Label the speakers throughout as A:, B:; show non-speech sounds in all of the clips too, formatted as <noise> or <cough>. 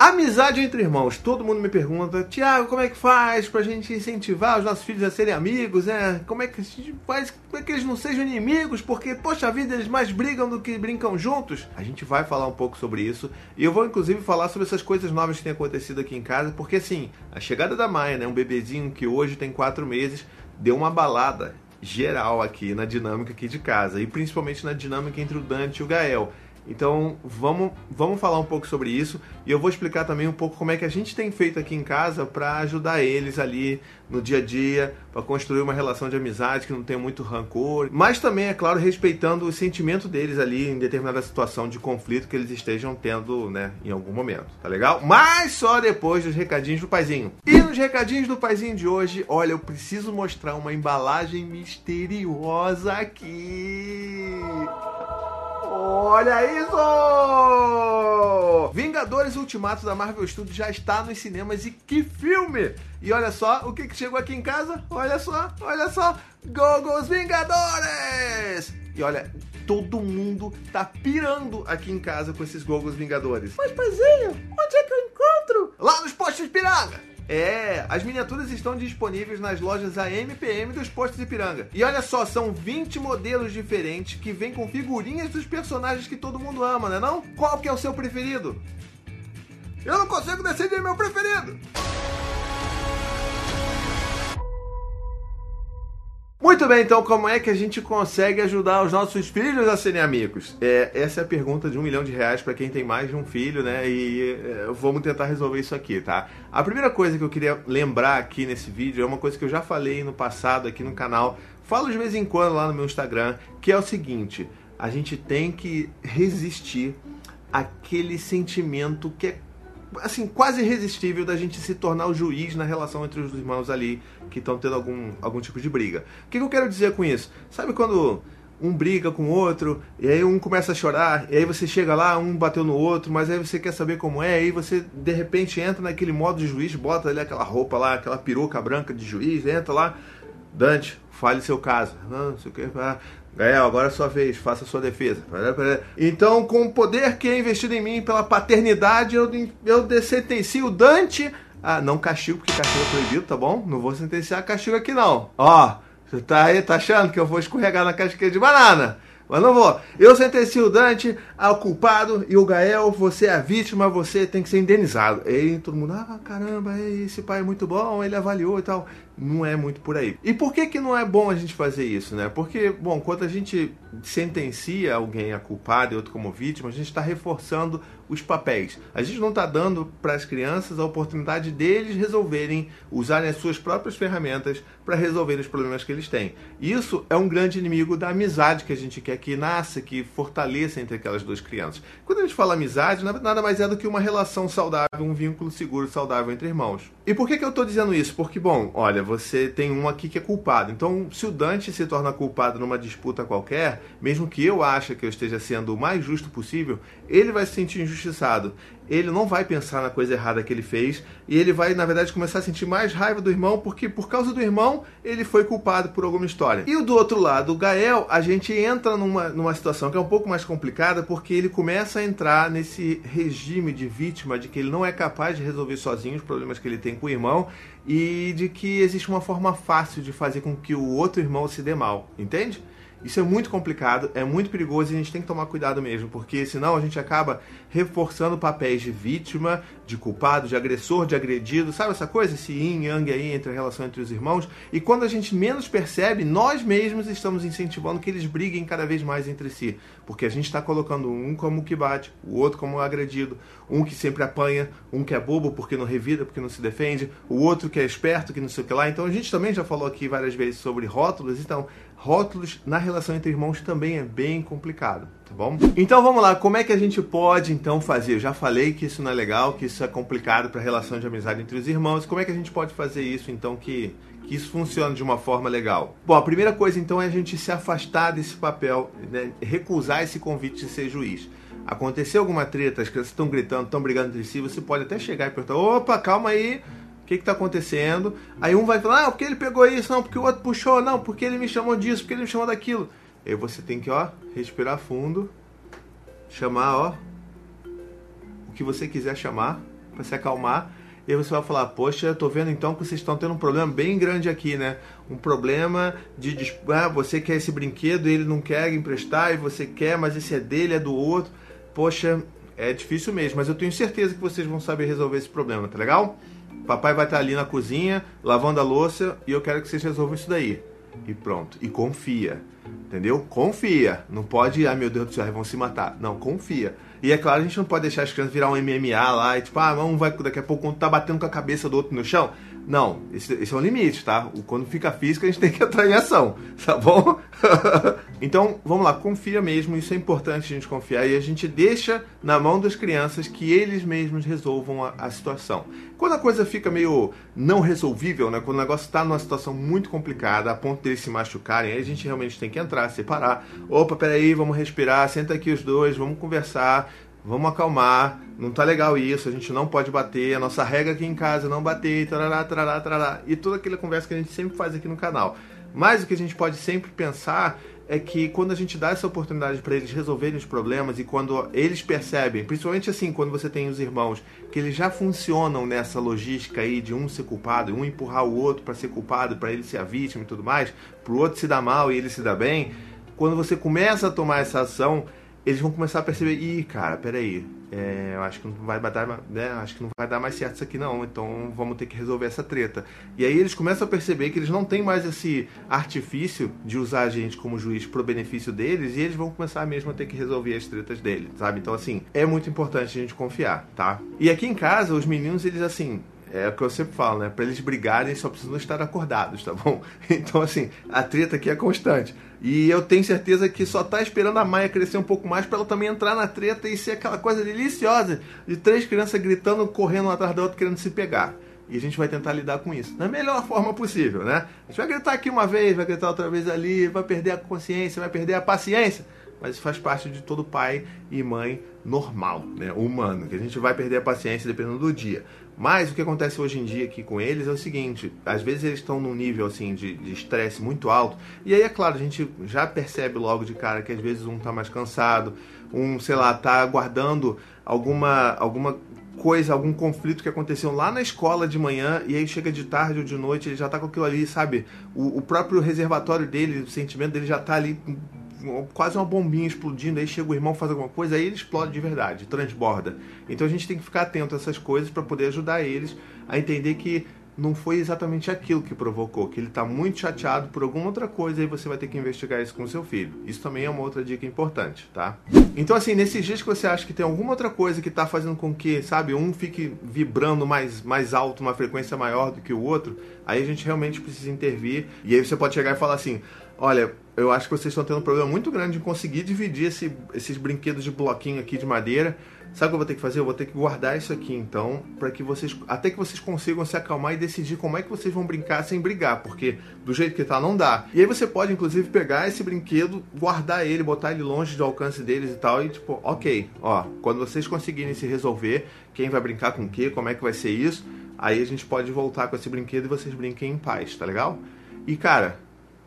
A: Amizade entre irmãos. Todo mundo me pergunta, Tiago, como é que faz pra gente incentivar os nossos filhos a serem amigos, né? Como é que a gente faz para que eles não sejam inimigos? Porque, poxa vida, eles mais brigam do que brincam juntos. A gente vai falar um pouco sobre isso. E eu vou, inclusive, falar sobre essas coisas novas que têm acontecido aqui em casa. Porque, assim, a chegada da Maia, né? Um bebezinho que hoje tem quatro meses, deu uma balada geral aqui na dinâmica aqui de casa. E principalmente na dinâmica entre o Dante e o Gael. Então vamos, vamos falar um pouco sobre isso e eu vou explicar também um pouco como é que a gente tem feito aqui em casa para ajudar eles ali no dia a dia, para construir uma relação de amizade que não tenha muito rancor, mas também, é claro, respeitando o sentimento deles ali em determinada situação de conflito que eles estejam tendo, né, em algum momento, tá legal? Mas só depois dos recadinhos do paizinho. E nos recadinhos do paizinho de hoje, olha, eu preciso mostrar uma embalagem misteriosa aqui. Olha isso! Vingadores Ultimato da Marvel Studios já está nos cinemas e que filme! E olha só o que, que chegou aqui em casa. Olha só, olha só. Gogos Vingadores! E olha, todo mundo tá pirando aqui em casa com esses Gogos Vingadores.
B: Mas, paizinho, onde é que eu encontro?
A: Lá nos postos de piranga! É, as miniaturas estão disponíveis nas lojas AMPM dos postos Ipiranga. E olha só, são 20 modelos diferentes que vêm com figurinhas dos personagens que todo mundo ama, né não? Qual que é o seu preferido? Eu não consigo decidir meu preferido! Muito bem, então como é que a gente consegue ajudar os nossos filhos a serem amigos? É, essa é a pergunta de um milhão de reais para quem tem mais de um filho, né? E é, vamos tentar resolver isso aqui, tá? A primeira coisa que eu queria lembrar aqui nesse vídeo é uma coisa que eu já falei no passado aqui no canal, falo de vez em quando lá no meu Instagram, que é o seguinte: a gente tem que resistir àquele sentimento que é assim, quase irresistível da gente se tornar o juiz na relação entre os irmãos ali que estão tendo algum, algum tipo de briga. O que, que eu quero dizer com isso? Sabe quando um briga com o outro, e aí um começa a chorar, e aí você chega lá, um bateu no outro, mas aí você quer saber como é, e aí você de repente entra naquele modo de juiz, bota ali aquela roupa lá, aquela peruca branca de juiz, entra lá, Dante, fale seu caso. Não, sei o que. Gael, agora é sua vez, faça sua defesa. Então, com o poder que é investido em mim pela paternidade, eu, eu sentencio Dante. Ah, não castigo, porque castigo é proibido, tá bom? Não vou sentenciar castigo aqui, não. Ó, você tá aí, tá achando que eu vou escorregar na casquinha de banana? Mas não vou. Eu sentencio o Dante ao culpado e o Gael, você é a vítima, você tem que ser indenizado. E todo mundo, ah, caramba, esse pai é muito bom, ele avaliou e tal não é muito por aí. E por que que não é bom a gente fazer isso, né? Porque, bom, quando a gente sentencia alguém a culpado e outro como vítima, a gente está reforçando os papéis. A gente não está dando para as crianças a oportunidade deles resolverem, usarem as suas próprias ferramentas para resolver os problemas que eles têm. Isso é um grande inimigo da amizade que a gente quer que nasça, que fortaleça entre aquelas duas crianças. Quando a gente fala amizade, nada mais é do que uma relação saudável, um vínculo seguro, saudável entre irmãos. E por que, que eu estou dizendo isso? Porque, bom, olha, você tem um aqui que é culpado. Então, se o Dante se torna culpado numa disputa qualquer, mesmo que eu ache que eu esteja sendo o mais justo possível, ele vai se sentir injustiçado ele não vai pensar na coisa errada que ele fez e ele vai, na verdade, começar a sentir mais raiva do irmão porque, por causa do irmão, ele foi culpado por alguma história. E do outro lado, o Gael, a gente entra numa, numa situação que é um pouco mais complicada porque ele começa a entrar nesse regime de vítima, de que ele não é capaz de resolver sozinho os problemas que ele tem com o irmão e de que existe uma forma fácil de fazer com que o outro irmão se dê mal, entende? Isso é muito complicado, é muito perigoso e a gente tem que tomar cuidado mesmo, porque senão a gente acaba reforçando papéis de vítima, de culpado, de agressor, de agredido, sabe essa coisa? Esse yin yang aí entre a relação entre os irmãos. E quando a gente menos percebe, nós mesmos estamos incentivando que eles briguem cada vez mais entre si, porque a gente está colocando um como que bate, o outro como agredido, um que sempre apanha, um que é bobo porque não revida, porque não se defende, o outro que é esperto, que não sei o que lá. Então a gente também já falou aqui várias vezes sobre rótulos, então rótulos na relação entre irmãos também é bem complicado, tá bom? Então vamos lá, como é que a gente pode então fazer? Eu já falei que isso não é legal, que isso é complicado para a relação de amizade entre os irmãos. Como é que a gente pode fazer isso então que que isso funcione de uma forma legal? Bom, a primeira coisa então é a gente se afastar desse papel, né? recusar esse convite de ser juiz. Aconteceu alguma treta, as crianças estão gritando, estão brigando entre si, você pode até chegar e perguntar: opa, calma aí, que está acontecendo? Aí um vai falar, ah, porque ele pegou isso, não, porque o outro puxou, não, porque ele me chamou disso, porque ele me chamou daquilo. Aí você tem que, ó, respirar fundo, chamar, ó, o que você quiser chamar para se acalmar. E aí você vai falar, poxa, eu tô vendo então que vocês estão tendo um problema bem grande aqui, né? Um problema de, ah, você quer esse brinquedo e ele não quer emprestar, e você quer, mas esse é dele, é do outro. Poxa, é difícil mesmo, mas eu tenho certeza que vocês vão saber resolver esse problema, tá legal? Papai vai estar ali na cozinha, lavando a louça, e eu quero que vocês resolvam isso daí. E pronto. E confia. Entendeu? Confia. Não pode, ai meu Deus do céu, vão se matar. Não, confia. E é claro, a gente não pode deixar as crianças virar um MMA lá e tipo, ah, um vai daqui a pouco quando tá batendo com a cabeça do outro no chão. Não, esse, esse é um limite, tá? Quando fica físico, a gente tem que entrar em ação, tá bom? <laughs> então, vamos lá, confia mesmo, isso é importante a gente confiar e a gente deixa na mão das crianças que eles mesmos resolvam a, a situação. Quando a coisa fica meio não resolvível, né? Quando o negócio está numa situação muito complicada, a ponto deles se machucarem, aí a gente realmente tem que entrar, separar. Opa, peraí, vamos respirar, senta aqui os dois, vamos conversar, vamos acalmar, não tá legal isso, a gente não pode bater, a nossa regra aqui em casa é não bater, tarará, tarará, tarará, e toda aquela conversa que a gente sempre faz aqui no canal. Mas o que a gente pode sempre pensar é que quando a gente dá essa oportunidade para eles resolverem os problemas e quando eles percebem, principalmente assim, quando você tem os irmãos, que eles já funcionam nessa logística aí de um ser culpado, um empurrar o outro para ser culpado, para ele ser a vítima e tudo mais, para o outro se dar mal e ele se dar bem, quando você começa a tomar essa ação, eles vão começar a perceber, ih, cara, peraí, é, eu acho que não vai dar, né, acho que não vai dar mais certo isso aqui não, então vamos ter que resolver essa treta. E aí eles começam a perceber que eles não têm mais esse artifício de usar a gente como juiz pro benefício deles e eles vão começar mesmo a ter que resolver as tretas deles, sabe? Então assim, é muito importante a gente confiar, tá? E aqui em casa, os meninos, eles assim, é o que eu sempre falo, né? Para eles brigarem, só precisam estar acordados, tá bom? <laughs> Então, assim, a treta aqui é constante. E eu tenho certeza que só tá esperando a Maia crescer um pouco mais para ela também entrar na treta e ser aquela coisa deliciosa de três crianças gritando, correndo uma atrás da outra, querendo se pegar. E a gente vai tentar lidar com isso da melhor forma possível, né? A gente vai gritar aqui uma vez, vai gritar outra vez ali, vai perder a consciência, vai perder a paciência mas faz parte de todo pai e mãe normal, né, humano, que a gente vai perder a paciência dependendo do dia. Mas o que acontece hoje em dia aqui com eles é o seguinte: às vezes eles estão num nível assim de estresse muito alto, e aí é claro, a gente já percebe logo de cara que às vezes um está mais cansado, um, sei lá, está aguardando alguma, alguma coisa, algum conflito que aconteceu lá na escola de manhã e aí chega de tarde ou de noite, ele já tá com aquilo ali, sabe? O, o próprio reservatório dele, o sentimento dele já tá ali quase uma bombinha explodindo, aí chega o irmão faz alguma coisa, aí ele explode de verdade, transborda. Então a gente tem que ficar atento a essas coisas para poder ajudar eles a entender que não foi exatamente aquilo que provocou, que ele está muito chateado por alguma outra coisa e você vai ter que investigar isso com seu filho. Isso também é uma outra dica importante, tá? Então, assim, nesses dias que você acha que tem alguma outra coisa que está fazendo com que, sabe, um fique vibrando mais, mais alto, uma frequência maior do que o outro, aí a gente realmente precisa intervir. E aí você pode chegar e falar assim: olha, eu acho que vocês estão tendo um problema muito grande em conseguir dividir esse, esses brinquedos de bloquinho aqui de madeira. Sabe o que eu vou ter que fazer? Eu vou ter que guardar isso aqui, então, para que vocês, até que vocês consigam se acalmar e decidir como é que vocês vão brincar sem brigar, porque do jeito que tá não dá. E aí você pode inclusive pegar esse brinquedo, guardar ele, botar ele longe do alcance deles e tal, e tipo, ok, ó, quando vocês conseguirem se resolver, quem vai brincar com o como é que vai ser isso, aí a gente pode voltar com esse brinquedo e vocês brinquem em paz, tá legal? E cara,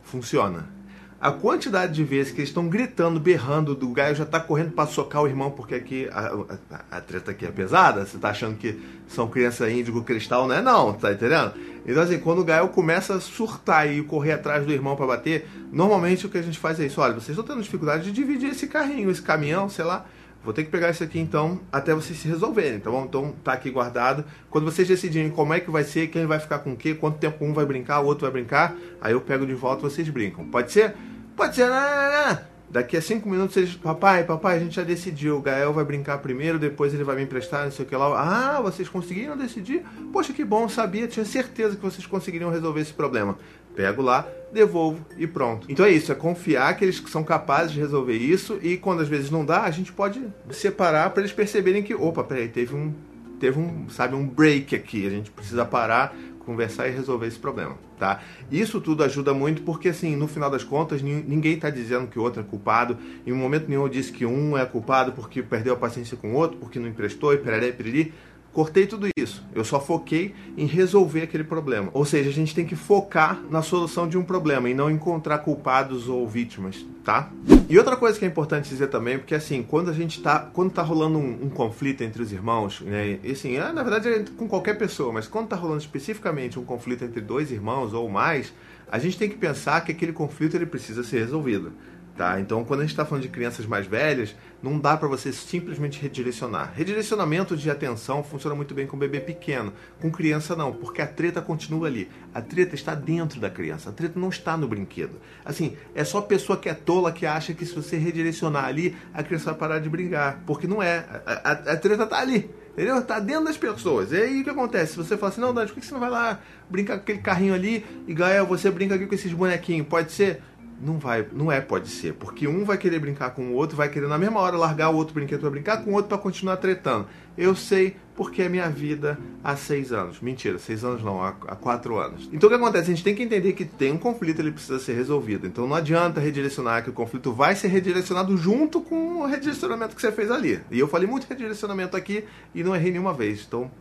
A: funciona a quantidade de vezes que eles estão gritando, berrando, do Gaio já tá correndo para socar o irmão, porque aqui a, a, a, treta aqui é pesada, você tá achando que são criança índigo cristal, não é não, tá entendendo? Então assim, quando o Gael começa a surtar e correr atrás do irmão para bater, normalmente o que a gente faz é isso, olha, vocês estão tendo dificuldade de dividir esse carrinho, esse caminhão, sei lá, vou ter que pegar isso aqui então até vocês se resolverem, tá bom? Então tá aqui guardado. Quando vocês decidirem como é que vai ser, quem vai ficar com o quê, quanto tempo um vai brincar, o outro vai brincar, aí eu pego de volta e vocês brincam. Pode ser? Pode ser, não, não, não. Daqui a cinco minutos eles. Papai, papai, a gente já decidiu. O Gael vai brincar primeiro, depois ele vai me emprestar, não sei o que lá. Ah, vocês conseguiram decidir? Poxa, que bom, sabia, tinha certeza que vocês conseguiriam resolver esse problema. Pego lá, devolvo e pronto. Então é isso, é confiar que eles são capazes de resolver isso e quando às vezes não dá, a gente pode separar para eles perceberem que, opa, peraí, teve um, teve um, sabe, um break aqui. A gente precisa parar, conversar e resolver esse problema, tá? Isso tudo ajuda muito porque, assim, no final das contas, ninguém está dizendo que o outro é culpado. Em um momento nenhum disse que um é culpado porque perdeu a paciência com o outro, porque não emprestou e pereré, pereri. Cortei tudo isso. Eu só foquei em resolver aquele problema. Ou seja, a gente tem que focar na solução de um problema e não encontrar culpados ou vítimas, tá? E outra coisa que é importante dizer também, porque assim, quando a gente tá, quando tá rolando um, um conflito entre os irmãos, né, e assim, é, na verdade é com qualquer pessoa, mas quando tá rolando especificamente um conflito entre dois irmãos ou mais, a gente tem que pensar que aquele conflito ele precisa ser resolvido. Tá? Então, quando a gente está falando de crianças mais velhas, não dá para você simplesmente redirecionar. Redirecionamento de atenção funciona muito bem com bebê pequeno. Com criança, não, porque a treta continua ali. A treta está dentro da criança, a treta não está no brinquedo. Assim, é só pessoa que é tola que acha que se você redirecionar ali, a criança vai parar de brigar. Porque não é. A, a, a treta está ali. Entendeu? Tá dentro das pessoas. E aí o que acontece? Se você fala assim, não, Dante, por que você não vai lá brincar com aquele carrinho ali e Gael, você brinca aqui com esses bonequinhos? Pode ser? Não vai, não é pode ser, porque um vai querer brincar com o outro, vai querer na mesma hora largar o outro brinquedo para brincar com o outro para continuar tretando. Eu sei porque é minha vida há seis anos. Mentira, seis anos não, há, há quatro anos. Então o que acontece? A gente tem que entender que tem um conflito, ele precisa ser resolvido. Então não adianta redirecionar, que o conflito vai ser redirecionado junto com o redirecionamento que você fez ali. E eu falei muito redirecionamento aqui e não errei nenhuma vez. Então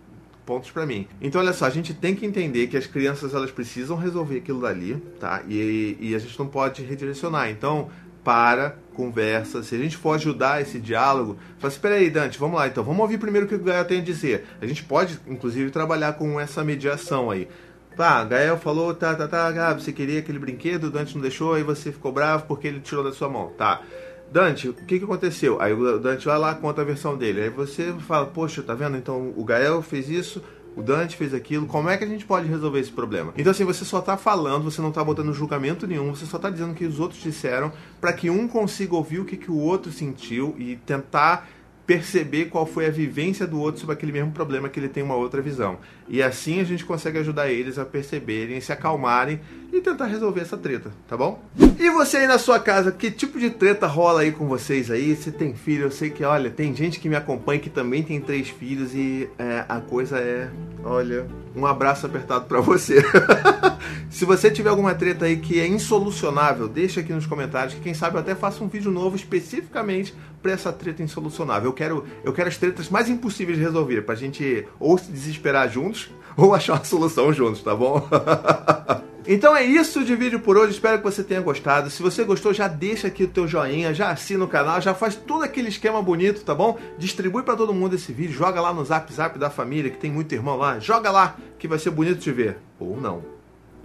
A: pontos para mim. Então, olha só, a gente tem que entender que as crianças elas precisam resolver aquilo dali, tá? E, e a gente não pode redirecionar. Então, para, conversa. Se a gente for ajudar esse diálogo, fala assim: peraí, Dante, vamos lá então, vamos ouvir primeiro o que o Gael tem a dizer. A gente pode, inclusive, trabalhar com essa mediação aí. Pá, Gael falou, tá, tá, tá, Gabi, você queria aquele brinquedo, Dante não deixou, aí você ficou bravo porque ele tirou da sua mão. Tá. Dante, o que, que aconteceu? Aí o Dante vai lá, conta a versão dele. Aí você fala, poxa, tá vendo? Então o Gael fez isso, o Dante fez aquilo, como é que a gente pode resolver esse problema? Então, assim, você só tá falando, você não tá botando julgamento nenhum, você só tá dizendo o que os outros disseram para que um consiga ouvir o que, que o outro sentiu e tentar perceber qual foi a vivência do outro sobre aquele mesmo problema que ele tem uma outra visão. E assim a gente consegue ajudar eles a perceberem, se acalmarem e tentar resolver essa treta, tá bom? E você aí na sua casa, que tipo de treta rola aí com vocês aí? Se tem filho, eu sei que, olha, tem gente que me acompanha que também tem três filhos e é, a coisa é, olha, um abraço apertado para você. <laughs> Se você tiver alguma treta aí que é insolucionável, deixa aqui nos comentários que quem sabe eu até faça um vídeo novo especificamente para essa treta insolucionável. Eu quero, eu quero as tretas mais impossíveis de resolver, pra gente ou se desesperar juntos ou achar uma solução juntos, tá bom? <laughs> Então é isso de vídeo por hoje, espero que você tenha gostado. Se você gostou, já deixa aqui o teu joinha, já assina o canal, já faz todo aquele esquema bonito, tá bom? Distribui para todo mundo esse vídeo, joga lá no Zap Zap da família, que tem muito irmão lá. Joga lá, que vai ser bonito de ver. Ou não.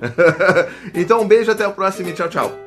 A: <laughs> então um beijo, até o próximo e tchau, tchau.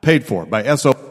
C: paid for by SO.